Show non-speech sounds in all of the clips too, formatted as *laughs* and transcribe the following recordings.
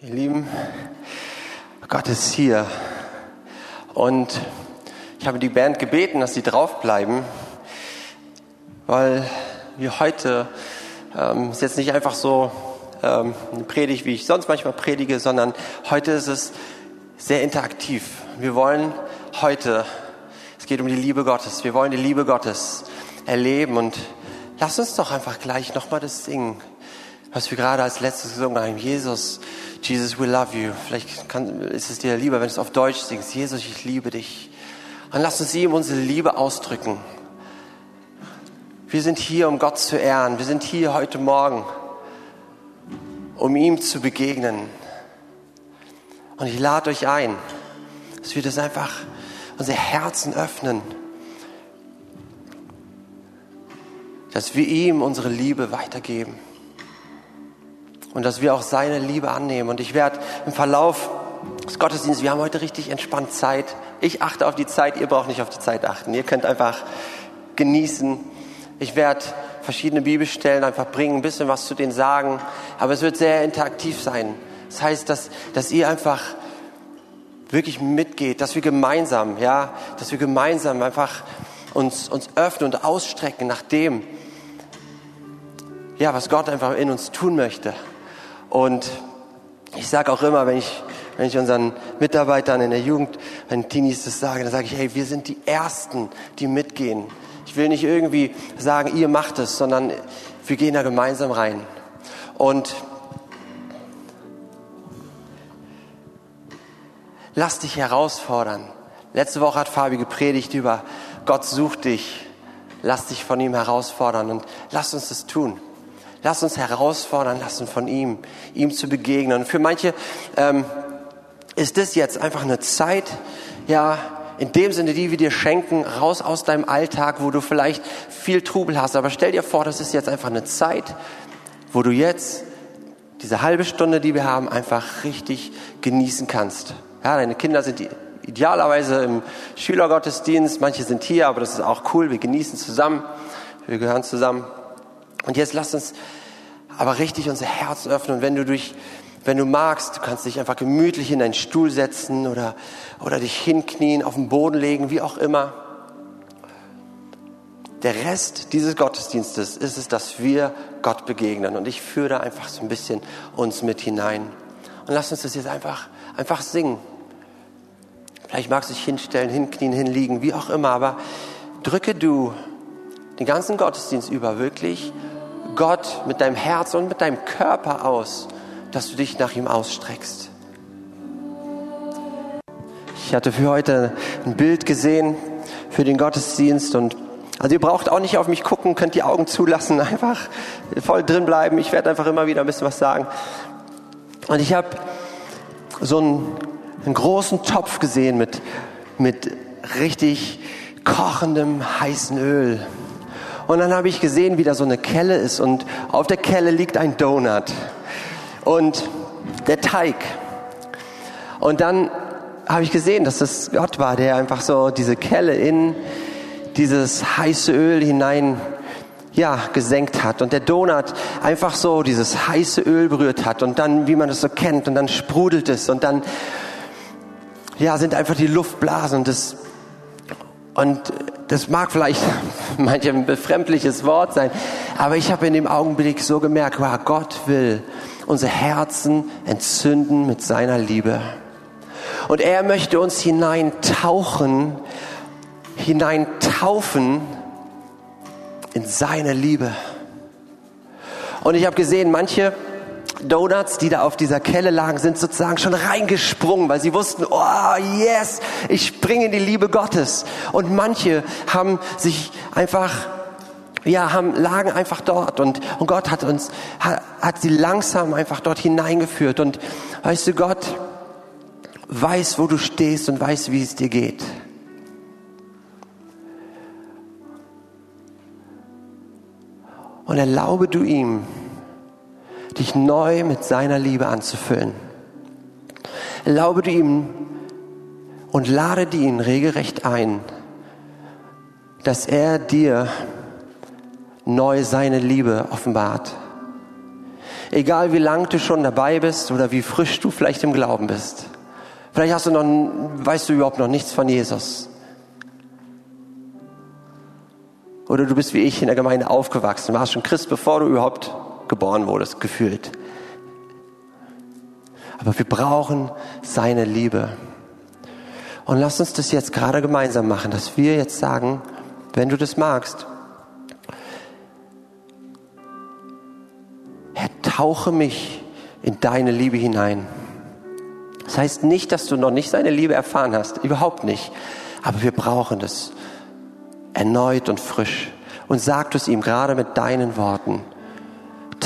Ihr Lieben, Gott ist hier. Und ich habe die Band gebeten, dass sie draufbleiben, weil wir heute, ähm, ist jetzt nicht einfach so ähm, eine Predigt, wie ich sonst manchmal predige, sondern heute ist es sehr interaktiv. Wir wollen heute, es geht um die Liebe Gottes, wir wollen die Liebe Gottes erleben und lass uns doch einfach gleich nochmal das singen, was wir gerade als letztes gesungen haben. Jesus, Jesus, we love you. Vielleicht kann, ist es dir lieber, wenn du es auf Deutsch singst. Jesus, ich liebe dich. Und lass uns ihm unsere Liebe ausdrücken. Wir sind hier, um Gott zu ehren. Wir sind hier heute Morgen, um ihm zu begegnen. Und ich lade euch ein, dass wir das einfach unsere Herzen öffnen. Dass wir ihm unsere Liebe weitergeben und dass wir auch seine Liebe annehmen. Und ich werde im Verlauf des Gottesdienstes, wir haben heute richtig entspannt Zeit. Ich achte auf die Zeit, ihr braucht nicht auf die Zeit achten. Ihr könnt einfach genießen. Ich werde verschiedene Bibelstellen einfach bringen, ein bisschen was zu denen sagen, aber es wird sehr interaktiv sein. Das heißt, dass, dass ihr einfach wirklich mitgeht, dass wir gemeinsam, ja, dass wir gemeinsam einfach uns, uns öffnen und ausstrecken nach dem, ja, was Gott einfach in uns tun möchte. Und ich sage auch immer, wenn ich, wenn ich unseren Mitarbeitern in der Jugend, wenn Teenies das sagen, dann sage ich, hey, wir sind die Ersten, die mitgehen. Ich will nicht irgendwie sagen, ihr macht es, sondern wir gehen da gemeinsam rein. Und lass dich herausfordern. Letzte Woche hat Fabi gepredigt über Gott sucht dich. Lass dich von ihm herausfordern und lass uns das tun. Lass uns herausfordern lassen von ihm, ihm zu begegnen. Für manche ähm, ist das jetzt einfach eine Zeit, ja, in dem Sinne, die wir dir schenken, raus aus deinem Alltag, wo du vielleicht viel Trubel hast. Aber stell dir vor, das ist jetzt einfach eine Zeit, wo du jetzt diese halbe Stunde, die wir haben, einfach richtig genießen kannst. Ja, deine Kinder sind idealerweise im Schülergottesdienst, manche sind hier, aber das ist auch cool, wir genießen zusammen, wir gehören zusammen. Und jetzt lass uns aber richtig unser Herz öffnen. Und wenn du durch, wenn du magst, du kannst dich einfach gemütlich in deinen Stuhl setzen oder, oder dich hinknien, auf den Boden legen, wie auch immer. Der Rest dieses Gottesdienstes ist es, dass wir Gott begegnen. Und ich führe da einfach so ein bisschen uns mit hinein. Und lass uns das jetzt einfach, einfach singen. Vielleicht magst du dich hinstellen, hinknien, hinliegen, wie auch immer. Aber drücke du den ganzen Gottesdienst über wirklich Gott mit deinem Herz und mit deinem Körper aus, dass du dich nach ihm ausstreckst. Ich hatte für heute ein Bild gesehen für den Gottesdienst und also ihr braucht auch nicht auf mich gucken, könnt die Augen zulassen, *laughs* einfach voll drin bleiben. Ich werde einfach immer wieder ein bisschen was sagen. Und ich habe so einen, einen großen Topf gesehen mit, mit richtig kochendem heißen Öl. Und dann habe ich gesehen, wie da so eine Kelle ist. Und auf der Kelle liegt ein Donut. Und der Teig. Und dann habe ich gesehen, dass das Gott war, der einfach so diese Kelle in dieses heiße Öl hinein ja, gesenkt hat. Und der Donut einfach so dieses heiße Öl berührt hat. Und dann, wie man das so kennt, und dann sprudelt es. Und dann, ja, sind einfach die Luftblasen. Und das, und das mag vielleicht *laughs* manche ein befremdliches Wort sein, aber ich habe in dem Augenblick so gemerkt, wow, Gott will unsere Herzen entzünden mit seiner Liebe. Und er möchte uns hineintauchen, hineintaufen in seine Liebe. Und ich habe gesehen, manche Donuts, die da auf dieser Kelle lagen, sind sozusagen schon reingesprungen, weil sie wussten, oh yes, ich springe in die Liebe Gottes. Und manche haben sich einfach ja, haben, lagen einfach dort und, und Gott hat uns, hat, hat sie langsam einfach dort hineingeführt. Und weißt du, Gott weiß, wo du stehst und weiß, wie es dir geht. Und erlaube du ihm, dich neu mit seiner Liebe anzufüllen. Erlaube ihm und lade ihn regelrecht ein, dass er dir neu seine Liebe offenbart. Egal wie lang du schon dabei bist oder wie frisch du vielleicht im Glauben bist. Vielleicht hast du noch, weißt du überhaupt noch nichts von Jesus. Oder du bist wie ich in der Gemeinde aufgewachsen, warst schon Christ, bevor du überhaupt geboren wurdest, gefühlt. Aber wir brauchen seine Liebe. Und lass uns das jetzt gerade gemeinsam machen, dass wir jetzt sagen, wenn du das magst, Herr, tauche mich in deine Liebe hinein. Das heißt nicht, dass du noch nicht seine Liebe erfahren hast, überhaupt nicht. Aber wir brauchen das erneut und frisch. Und sag es ihm gerade mit deinen Worten.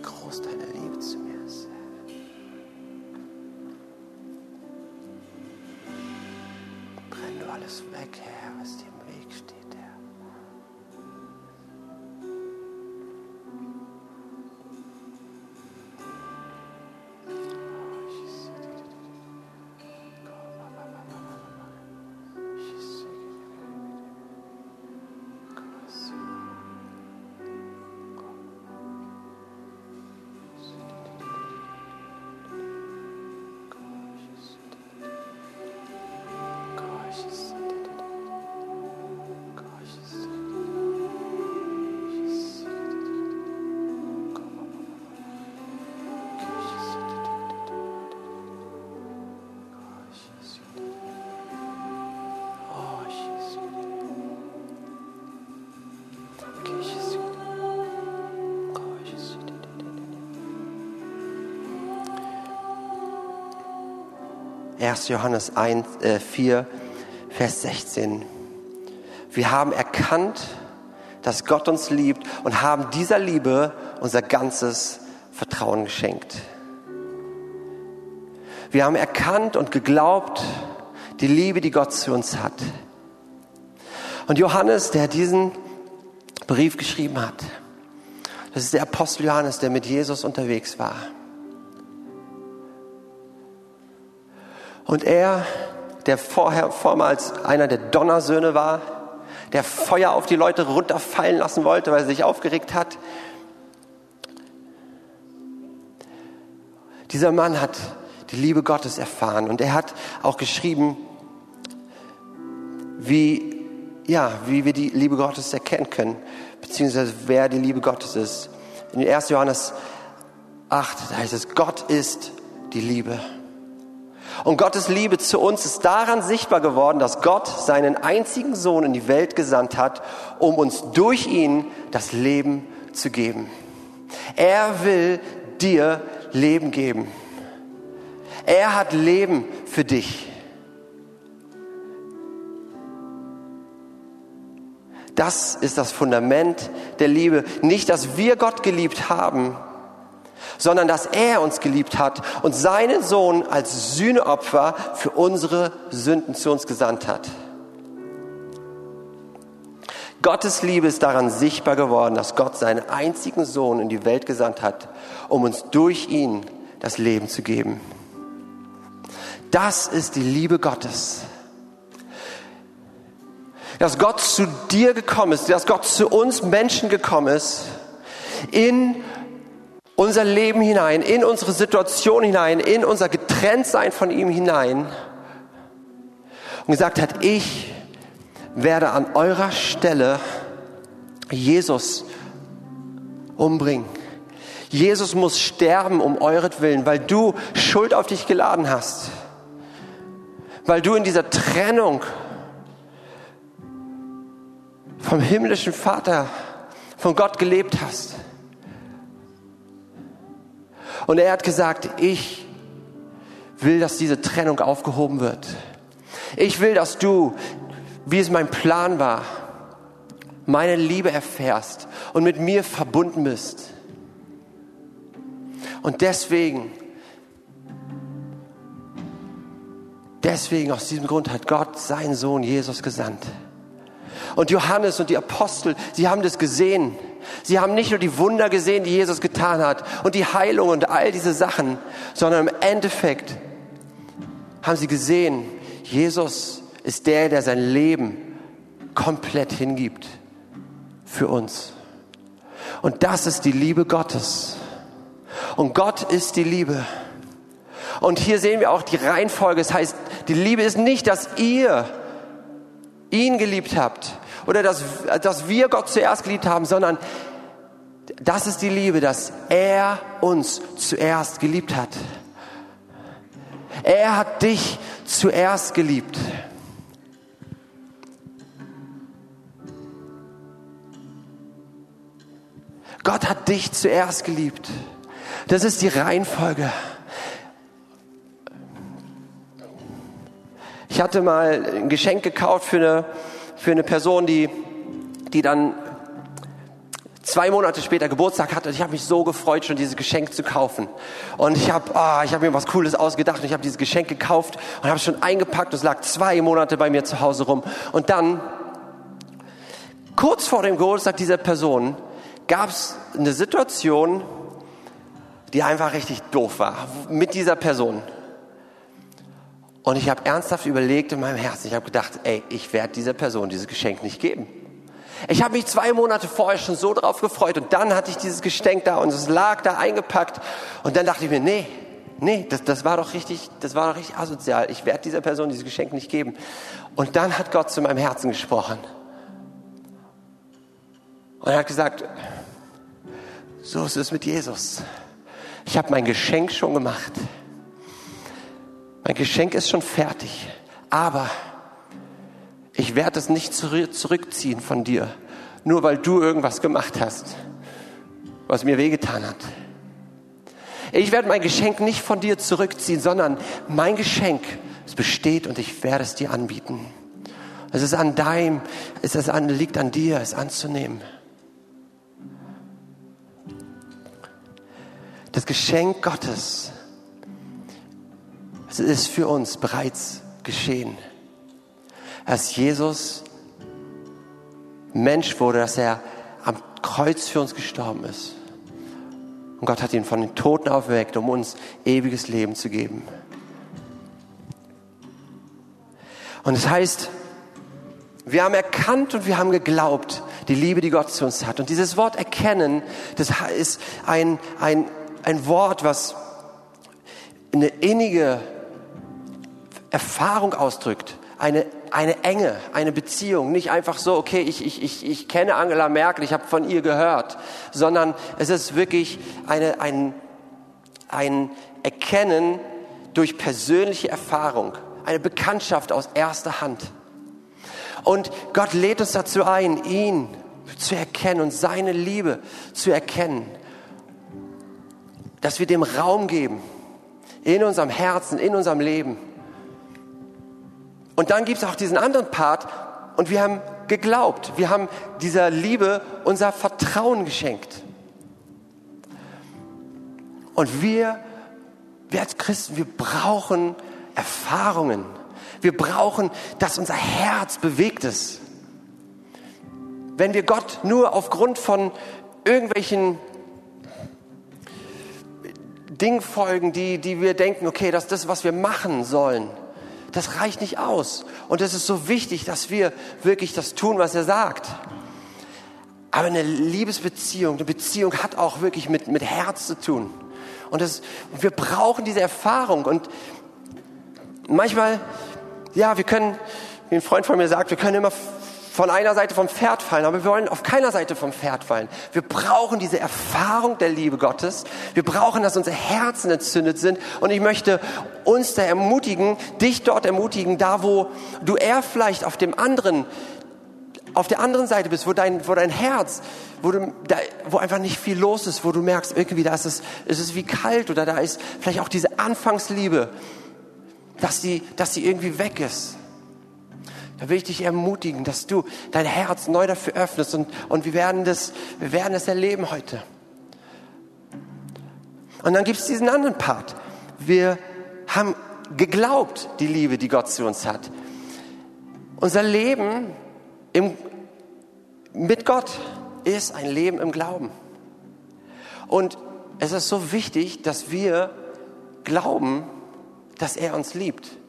wie groß deine Liebe zu mir ist. Brenn du alles weg, Herr, was dir Johannes 1, äh, 4, Vers 16. Wir haben erkannt, dass Gott uns liebt und haben dieser Liebe unser ganzes Vertrauen geschenkt. Wir haben erkannt und geglaubt, die Liebe, die Gott zu uns hat. Und Johannes, der diesen Brief geschrieben hat, das ist der Apostel Johannes, der mit Jesus unterwegs war. Und er, der vorher vormals einer der Donnersöhne war, der Feuer auf die Leute runterfallen lassen wollte, weil er sich aufgeregt hat. Dieser Mann hat die Liebe Gottes erfahren und er hat auch geschrieben, wie, ja, wie wir die Liebe Gottes erkennen können, beziehungsweise wer die Liebe Gottes ist. In 1. Johannes 8, da heißt es, Gott ist die Liebe. Und Gottes Liebe zu uns ist daran sichtbar geworden, dass Gott seinen einzigen Sohn in die Welt gesandt hat, um uns durch ihn das Leben zu geben. Er will dir Leben geben. Er hat Leben für dich. Das ist das Fundament der Liebe. Nicht, dass wir Gott geliebt haben, sondern dass er uns geliebt hat und seinen Sohn als Sühneopfer für unsere Sünden zu uns gesandt hat. Gottes Liebe ist daran sichtbar geworden, dass Gott seinen einzigen Sohn in die Welt gesandt hat, um uns durch ihn das Leben zu geben. Das ist die Liebe Gottes. Dass Gott zu dir gekommen ist, dass Gott zu uns Menschen gekommen ist, in unser Leben hinein, in unsere Situation hinein, in unser Getrenntsein von ihm hinein und gesagt hat, ich werde an eurer Stelle Jesus umbringen. Jesus muss sterben um euretwillen, weil du Schuld auf dich geladen hast. Weil du in dieser Trennung vom himmlischen Vater, von Gott gelebt hast. Und er hat gesagt, ich will, dass diese Trennung aufgehoben wird. Ich will, dass du, wie es mein Plan war, meine Liebe erfährst und mit mir verbunden bist. Und deswegen, deswegen aus diesem Grund hat Gott seinen Sohn Jesus gesandt. Und Johannes und die Apostel, sie haben das gesehen. Sie haben nicht nur die Wunder gesehen, die Jesus getan hat und die Heilung und all diese Sachen, sondern im Endeffekt haben sie gesehen, Jesus ist der, der sein Leben komplett hingibt für uns. Und das ist die Liebe Gottes. Und Gott ist die Liebe. Und hier sehen wir auch die Reihenfolge. Das heißt, die Liebe ist nicht, dass ihr ihn geliebt habt oder dass, dass wir Gott zuerst geliebt haben, sondern das ist die Liebe, dass er uns zuerst geliebt hat. Er hat dich zuerst geliebt. Gott hat dich zuerst geliebt. Das ist die Reihenfolge. Ich hatte mal ein Geschenk gekauft für eine, für eine Person, die, die dann zwei Monate später Geburtstag hatte. Und ich habe mich so gefreut, schon dieses Geschenk zu kaufen. Und ich habe ich hab mir was Cooles ausgedacht und ich habe dieses Geschenk gekauft und habe es schon eingepackt. Es lag zwei Monate bei mir zu Hause rum. Und dann, kurz vor dem Geburtstag dieser Person, gab es eine Situation, die einfach richtig doof war mit dieser Person. Und ich habe ernsthaft überlegt in meinem Herzen, ich habe gedacht, ey, ich werde dieser Person dieses Geschenk nicht geben. Ich habe mich zwei Monate vorher schon so drauf gefreut und dann hatte ich dieses Geschenk da und es lag da eingepackt und dann dachte ich mir, nee, nee, das, das war doch richtig, das war doch richtig asozial. Ich werde dieser Person dieses Geschenk nicht geben. Und dann hat Gott zu meinem Herzen gesprochen. Und er hat gesagt, so ist es mit Jesus. Ich habe mein Geschenk schon gemacht. Mein Geschenk ist schon fertig. Aber ich werde es nicht zurückziehen von dir, nur weil du irgendwas gemacht hast, was mir wehgetan hat. Ich werde mein Geschenk nicht von dir zurückziehen, sondern mein Geschenk, es besteht und ich werde es dir anbieten. Es ist an deinem, es ist an, liegt an dir, es anzunehmen. Das Geschenk Gottes, es ist für uns bereits geschehen. Dass Jesus Mensch wurde, dass er am Kreuz für uns gestorben ist. Und Gott hat ihn von den Toten aufgeweckt, um uns ewiges Leben zu geben. Und es das heißt, wir haben erkannt und wir haben geglaubt, die Liebe, die Gott zu uns hat. Und dieses Wort erkennen, das ist ein, ein ein Wort, was eine innige Erfahrung ausdrückt, eine, eine Enge, eine Beziehung. Nicht einfach so, okay, ich, ich, ich, ich kenne Angela Merkel, ich habe von ihr gehört, sondern es ist wirklich eine, ein, ein Erkennen durch persönliche Erfahrung, eine Bekanntschaft aus erster Hand. Und Gott lädt uns dazu ein, ihn zu erkennen und seine Liebe zu erkennen dass wir dem Raum geben in unserem Herzen, in unserem Leben. Und dann gibt es auch diesen anderen Part und wir haben geglaubt, wir haben dieser Liebe unser Vertrauen geschenkt. Und wir, wir als Christen, wir brauchen Erfahrungen. Wir brauchen, dass unser Herz bewegt ist. Wenn wir Gott nur aufgrund von irgendwelchen Ding folgen, die, die wir denken, okay, das ist das, was wir machen sollen. Das reicht nicht aus. Und es ist so wichtig, dass wir wirklich das tun, was er sagt. Aber eine Liebesbeziehung, eine Beziehung hat auch wirklich mit, mit Herz zu tun. Und das, wir brauchen diese Erfahrung. Und manchmal, ja, wir können, wie ein Freund von mir sagt, wir können immer von einer Seite vom Pferd fallen, aber wir wollen auf keiner Seite vom Pferd fallen. Wir brauchen diese Erfahrung der Liebe Gottes. Wir brauchen, dass unsere Herzen entzündet sind. Und ich möchte uns da ermutigen, dich dort ermutigen, da wo du eher vielleicht auf dem anderen auf der anderen Seite bist, wo dein, wo dein Herz, wo, du, da, wo einfach nicht viel los ist, wo du merkst, irgendwie da ist es, ist es wie kalt oder da ist vielleicht auch diese Anfangsliebe, dass die, dass die irgendwie weg ist. Da will ich dich ermutigen, dass du dein Herz neu dafür öffnest und, und wir, werden das, wir werden das erleben heute. Und dann gibt es diesen anderen Part. Wir haben geglaubt, die Liebe, die Gott zu uns hat. Unser Leben im, mit Gott ist ein Leben im Glauben. Und es ist so wichtig, dass wir glauben, dass er uns liebt.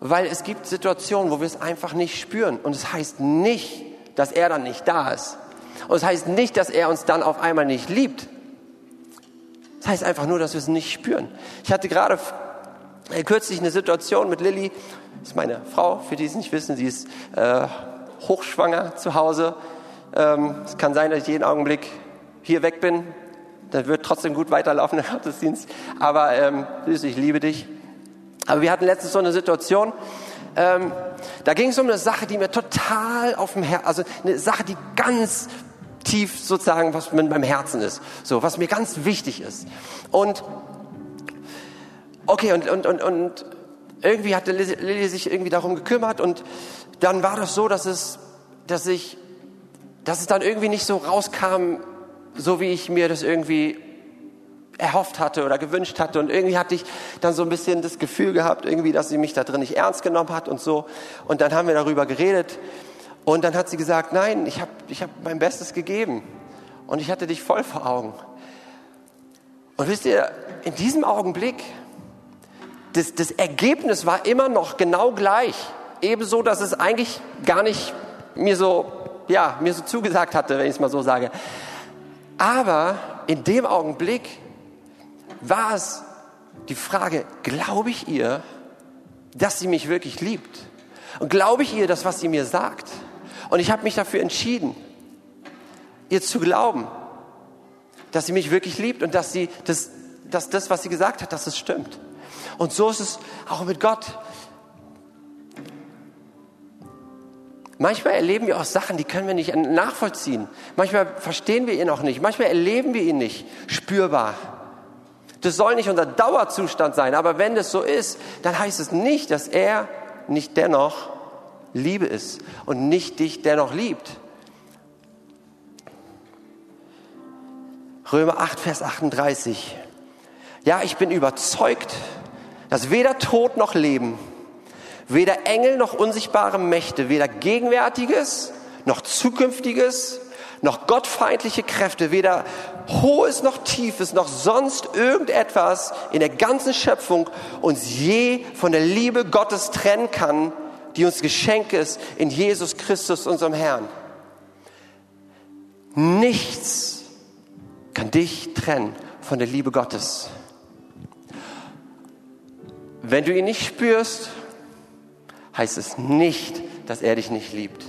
Weil es gibt Situationen, wo wir es einfach nicht spüren. Und es heißt nicht, dass er dann nicht da ist. Und es heißt nicht, dass er uns dann auf einmal nicht liebt. Es heißt einfach nur, dass wir es nicht spüren. Ich hatte gerade äh, kürzlich eine Situation mit Lilly. Das ist meine Frau, für die es nicht wissen. Sie ist äh, hochschwanger zu Hause. Ähm, es kann sein, dass ich jeden Augenblick hier weg bin. Dann wird trotzdem gut weiterlaufen der Gottesdienst. Aber ähm, Süß, ich liebe dich. Aber wir hatten letztens so eine Situation, ähm, da ging es um eine Sache, die mir total auf dem Herzen, also eine Sache, die ganz tief sozusagen, was mit meinem Herzen ist, so, was mir ganz wichtig ist. Und, okay, und, und, und, und irgendwie hatte Lilly sich irgendwie darum gekümmert und dann war das so, dass es, dass ich, dass es dann irgendwie nicht so rauskam, so wie ich mir das irgendwie erhofft hatte oder gewünscht hatte. Und irgendwie hatte ich dann so ein bisschen das Gefühl gehabt, irgendwie, dass sie mich da drin nicht ernst genommen hat und so. Und dann haben wir darüber geredet. Und dann hat sie gesagt, nein, ich habe ich hab mein Bestes gegeben. Und ich hatte dich voll vor Augen. Und wisst ihr, in diesem Augenblick, das, das Ergebnis war immer noch genau gleich. Ebenso, dass es eigentlich gar nicht mir so, ja, mir so zugesagt hatte, wenn ich es mal so sage. Aber in dem Augenblick war es die Frage, glaube ich ihr, dass sie mich wirklich liebt? Und glaube ich ihr das, was sie mir sagt? Und ich habe mich dafür entschieden, ihr zu glauben, dass sie mich wirklich liebt und dass, sie das, dass das, was sie gesagt hat, dass es stimmt. Und so ist es auch mit Gott. Manchmal erleben wir auch Sachen, die können wir nicht nachvollziehen. Manchmal verstehen wir ihn auch nicht. Manchmal erleben wir ihn nicht spürbar. Das soll nicht unser Dauerzustand sein, aber wenn das so ist, dann heißt es nicht, dass er nicht dennoch Liebe ist und nicht dich dennoch liebt. Römer 8, Vers 38. Ja, ich bin überzeugt, dass weder Tod noch Leben, weder Engel noch unsichtbare Mächte, weder Gegenwärtiges noch Zukünftiges, noch gottfeindliche Kräfte, weder Hohes noch Tiefes, noch sonst irgendetwas in der ganzen Schöpfung uns je von der Liebe Gottes trennen kann, die uns geschenkt ist in Jesus Christus, unserem Herrn. Nichts kann dich trennen von der Liebe Gottes. Wenn du ihn nicht spürst, heißt es nicht, dass er dich nicht liebt.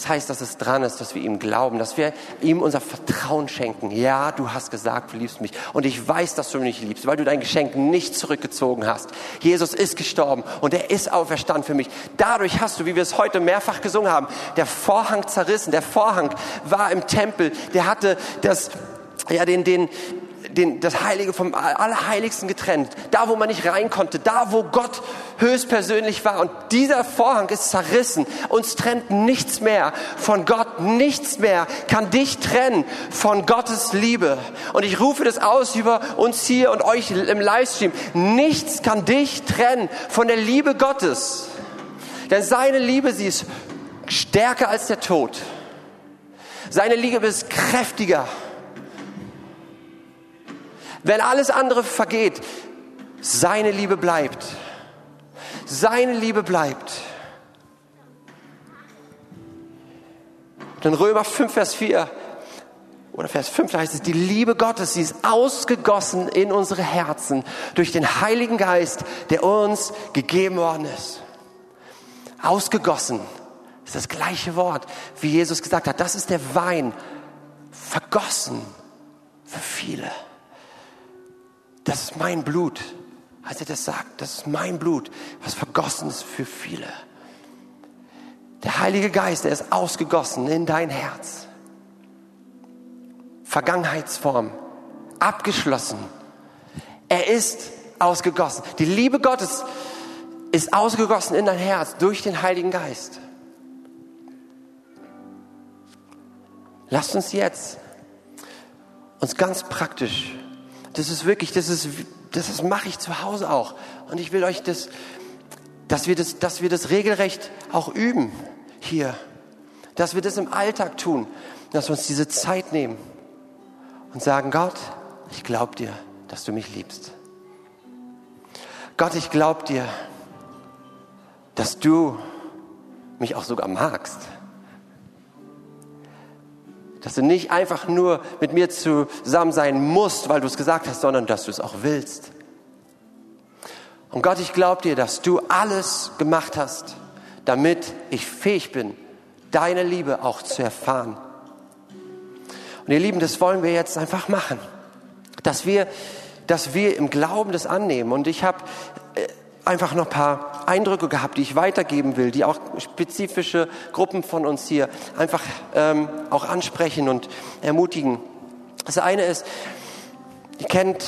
Das heißt, dass es dran ist, dass wir ihm glauben, dass wir ihm unser Vertrauen schenken. Ja, du hast gesagt, du liebst mich. Und ich weiß, dass du mich liebst, weil du dein Geschenk nicht zurückgezogen hast. Jesus ist gestorben und er ist auferstanden für mich. Dadurch hast du, wie wir es heute mehrfach gesungen haben, der Vorhang zerrissen. Der Vorhang war im Tempel. Der hatte das, ja, den, den, den, das Heilige vom Allerheiligsten getrennt. Da, wo man nicht rein konnte. Da, wo Gott höchstpersönlich war. Und dieser Vorhang ist zerrissen. Uns trennt nichts mehr von Gott. Nichts mehr kann dich trennen von Gottes Liebe. Und ich rufe das aus über uns hier und euch im Livestream. Nichts kann dich trennen von der Liebe Gottes. Denn seine Liebe, sie ist stärker als der Tod. Seine Liebe ist kräftiger wenn alles andere vergeht, seine Liebe bleibt. Seine Liebe bleibt. In Römer 5, Vers 4 oder Vers 5 heißt es, die Liebe Gottes, sie ist ausgegossen in unsere Herzen durch den Heiligen Geist, der uns gegeben worden ist. Ausgegossen ist das gleiche Wort, wie Jesus gesagt hat. Das ist der Wein, vergossen für viele. Das ist mein Blut. Als er das sagt, das ist mein Blut, was vergossen ist für viele. Der Heilige Geist, der ist ausgegossen in dein Herz. Vergangenheitsform, abgeschlossen. Er ist ausgegossen. Die Liebe Gottes ist ausgegossen in dein Herz durch den Heiligen Geist. Lasst uns jetzt uns ganz praktisch Das ist wirklich, das ist, das, das mache ich zu Hause auch. Und ich will euch das, dass wir das, dass wir das regelrecht auch üben hier. Dass wir das im Alltag tun. Dass wir uns diese Zeit nehmen und sagen, Gott, ich glaube dir, dass du mich liebst. Gott, ich glaube dir, dass du mich auch sogar magst. Dass du nicht einfach nur mit mir zusammen sein musst, weil du es gesagt hast, sondern dass du es auch willst. Und Gott, ich glaube dir, dass du alles gemacht hast, damit ich fähig bin, deine Liebe auch zu erfahren. Und ihr Lieben, das wollen wir jetzt einfach machen. Dass wir, dass wir im Glauben das annehmen. Und ich habe äh, einfach noch ein paar Eindrücke gehabt, die ich weitergeben will, die auch spezifische Gruppen von uns hier einfach ähm, auch ansprechen und ermutigen. Das eine ist, ihr kennt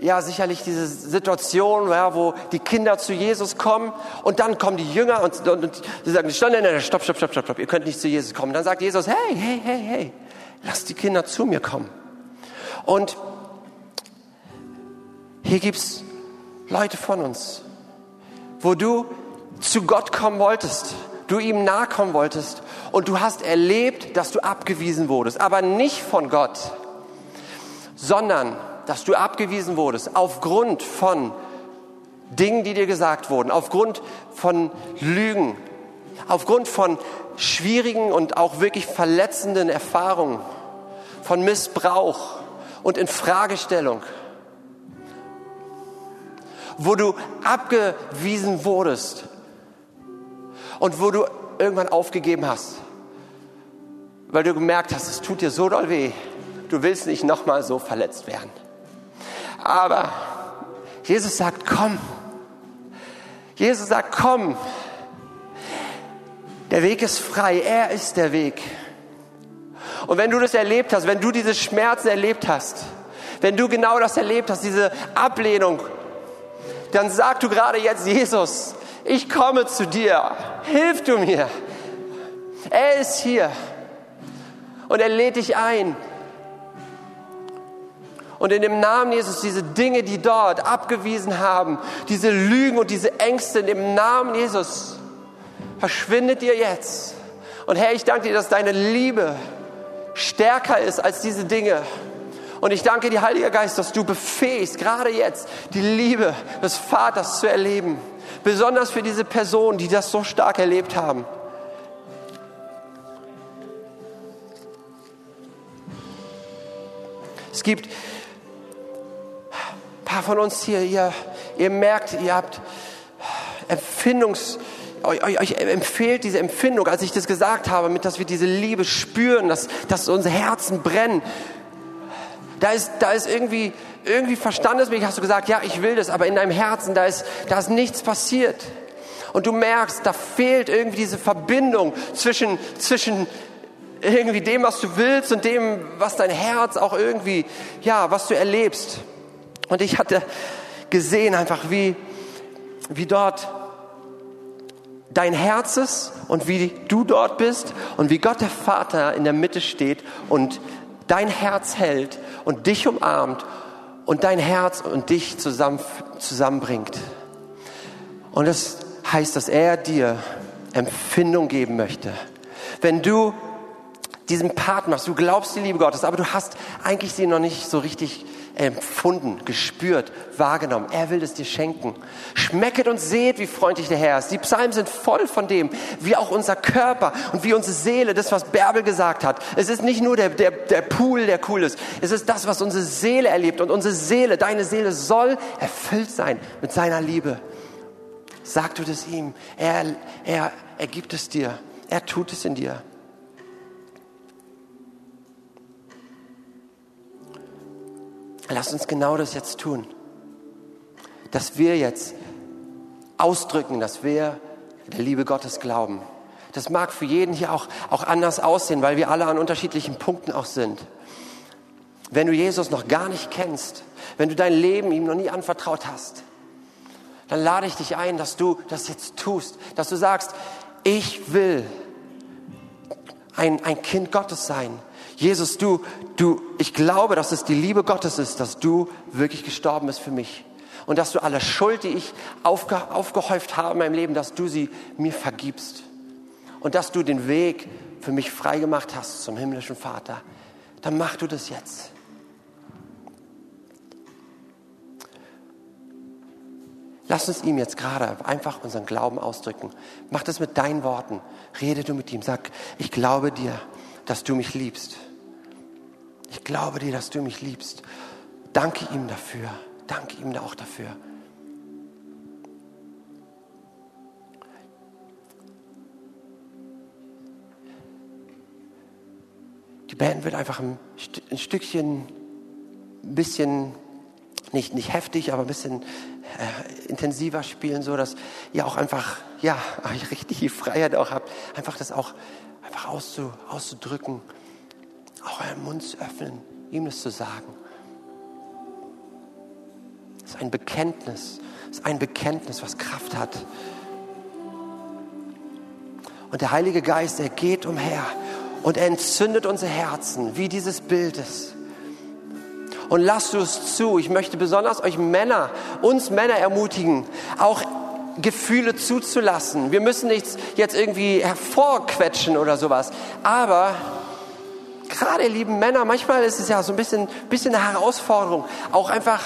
ja sicherlich diese Situation, ja, wo die Kinder zu Jesus kommen und dann kommen die Jünger und, und, und sie sagen, stopp, stopp, stopp, stopp, stopp, ihr könnt nicht zu Jesus kommen. Dann sagt Jesus, hey, hey, hey, hey, lass die Kinder zu mir kommen. Und hier gibt's Leute von uns, wo du zu Gott kommen wolltest, du ihm nahe kommen wolltest und du hast erlebt, dass du abgewiesen wurdest, aber nicht von Gott, sondern dass du abgewiesen wurdest aufgrund von Dingen, die dir gesagt wurden, aufgrund von Lügen, aufgrund von schwierigen und auch wirklich verletzenden Erfahrungen, von Missbrauch und Infragestellung wo du abgewiesen wurdest und wo du irgendwann aufgegeben hast, weil du gemerkt hast, es tut dir so doll weh, du willst nicht nochmal so verletzt werden. Aber Jesus sagt, komm. Jesus sagt, komm. Der Weg ist frei, er ist der Weg. Und wenn du das erlebt hast, wenn du diese Schmerzen erlebt hast, wenn du genau das erlebt hast, diese Ablehnung dann sag du gerade jetzt, Jesus, ich komme zu dir, hilf du mir. Er ist hier und er lädt dich ein. Und in dem Namen Jesus, diese Dinge, die dort abgewiesen haben, diese Lügen und diese Ängste, in dem Namen Jesus, verschwindet dir jetzt. Und Herr, ich danke dir, dass deine Liebe stärker ist als diese Dinge. Und ich danke dir, Heiliger Geist, dass du befähigst, gerade jetzt die Liebe des Vaters zu erleben. Besonders für diese Personen, die das so stark erlebt haben. Es gibt ein paar von uns hier, ihr, ihr merkt, ihr habt Empfindungs, euch, euch, empfehlt diese Empfindung, als ich das gesagt habe, mit, dass wir diese Liebe spüren, dass, dass unsere Herzen brennen. Da ist, da ist irgendwie, irgendwie verstandesmäßig hast du gesagt, ja, ich will das, aber in deinem Herzen, da ist, da ist nichts passiert. Und du merkst, da fehlt irgendwie diese Verbindung zwischen, zwischen irgendwie dem, was du willst und dem, was dein Herz auch irgendwie, ja, was du erlebst. Und ich hatte gesehen einfach, wie, wie dort dein Herz ist und wie du dort bist und wie Gott der Vater in der Mitte steht und dein Herz hält und dich umarmt und dein Herz und dich zusammen, zusammenbringt. Und das heißt, dass er dir Empfindung geben möchte. Wenn du diesen Part machst, du glaubst die Liebe Gottes, aber du hast eigentlich sie noch nicht so richtig empfunden, gespürt, wahrgenommen. Er will es dir schenken. Schmecket und seht, wie freundlich der Herr ist. Die Psalmen sind voll von dem, wie auch unser Körper und wie unsere Seele, das, was Bärbel gesagt hat. Es ist nicht nur der, der, der Pool, der cool ist. Es ist das, was unsere Seele erlebt. Und unsere Seele, deine Seele soll erfüllt sein mit seiner Liebe. Sag du das ihm. Er, er, er gibt es dir. Er tut es in dir. Lass uns genau das jetzt tun. Dass wir jetzt ausdrücken, dass wir der Liebe Gottes glauben. Das mag für jeden hier auch, auch anders aussehen, weil wir alle an unterschiedlichen Punkten auch sind. Wenn du Jesus noch gar nicht kennst, wenn du dein Leben ihm noch nie anvertraut hast, dann lade ich dich ein, dass du das jetzt tust, dass du sagst, ich will ein, ein Kind Gottes sein. Jesus, du, du, ich glaube, dass es die Liebe Gottes ist, dass du wirklich gestorben bist für mich. Und dass du alle Schuld, die ich aufge, aufgehäuft habe in meinem Leben, dass du sie mir vergibst. Und dass du den Weg für mich freigemacht hast zum himmlischen Vater. Dann mach du das jetzt. Lass uns ihm jetzt gerade einfach unseren Glauben ausdrücken. Mach das mit deinen Worten. Rede du mit ihm. Sag, ich glaube dir, dass du mich liebst. Ich glaube dir, dass du mich liebst. Danke ihm dafür. Danke ihm auch dafür. Die Band wird einfach ein, ein Stückchen, ein bisschen, nicht, nicht heftig, aber ein bisschen äh, intensiver spielen, so dass ihr auch einfach, ja, *laughs* richtig die Freiheit auch habt, einfach das auch einfach auszu, auszudrücken, euren Mund zu öffnen, ihm das zu sagen. Das ist ein Bekenntnis, das ist ein Bekenntnis, was Kraft hat. Und der Heilige Geist, er geht umher und er entzündet unsere Herzen, wie dieses Bild ist. Und lasst du es zu. Ich möchte besonders euch Männer, uns Männer ermutigen, auch Gefühle zuzulassen. Wir müssen nichts jetzt irgendwie hervorquetschen oder sowas. Aber gerade ihr lieben Männer, manchmal ist es ja so ein bisschen, bisschen eine Herausforderung. Auch einfach,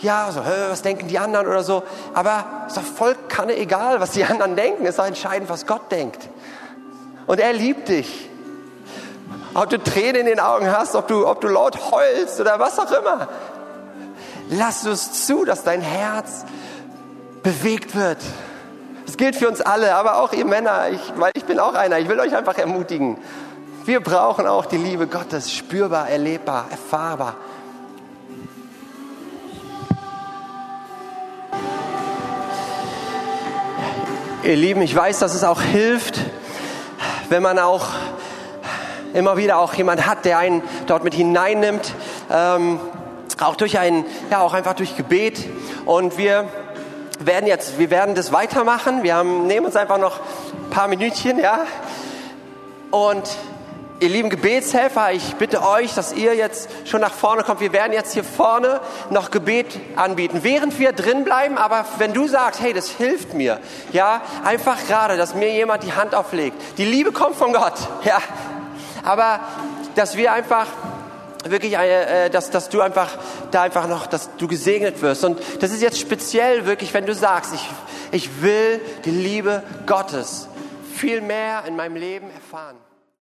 ja, so, was denken die anderen oder so. Aber es ist doch voll keine egal, was die *laughs* anderen denken. Es ist doch entscheidend, was Gott denkt. Und er liebt dich ob du Tränen in den Augen hast, ob du, ob du laut heulst oder was auch immer. Lass es zu, dass dein Herz bewegt wird. Das gilt für uns alle, aber auch ihr Männer, ich, weil ich bin auch einer. Ich will euch einfach ermutigen. Wir brauchen auch die Liebe Gottes spürbar, erlebbar, erfahrbar. Ihr Lieben, ich weiß, dass es auch hilft, wenn man auch immer wieder auch jemand hat, der einen dort mit hineinnimmt, ähm, auch durch ein, ja, auch einfach durch Gebet. Und wir werden jetzt, wir werden das weitermachen. Wir haben, nehmen uns einfach noch ein paar Minütchen, ja. Und ihr lieben Gebetshelfer, ich bitte euch, dass ihr jetzt schon nach vorne kommt. Wir werden jetzt hier vorne noch Gebet anbieten, während wir drin bleiben. Aber wenn du sagst, hey, das hilft mir, ja, einfach gerade, dass mir jemand die Hand auflegt. Die Liebe kommt von Gott, *laughs* ja aber dass wir einfach wirklich, äh, dass, dass du einfach da einfach noch, dass du gesegnet wirst. Und das ist jetzt speziell wirklich, wenn du sagst, ich, ich will die Liebe Gottes viel mehr in meinem Leben erfahren.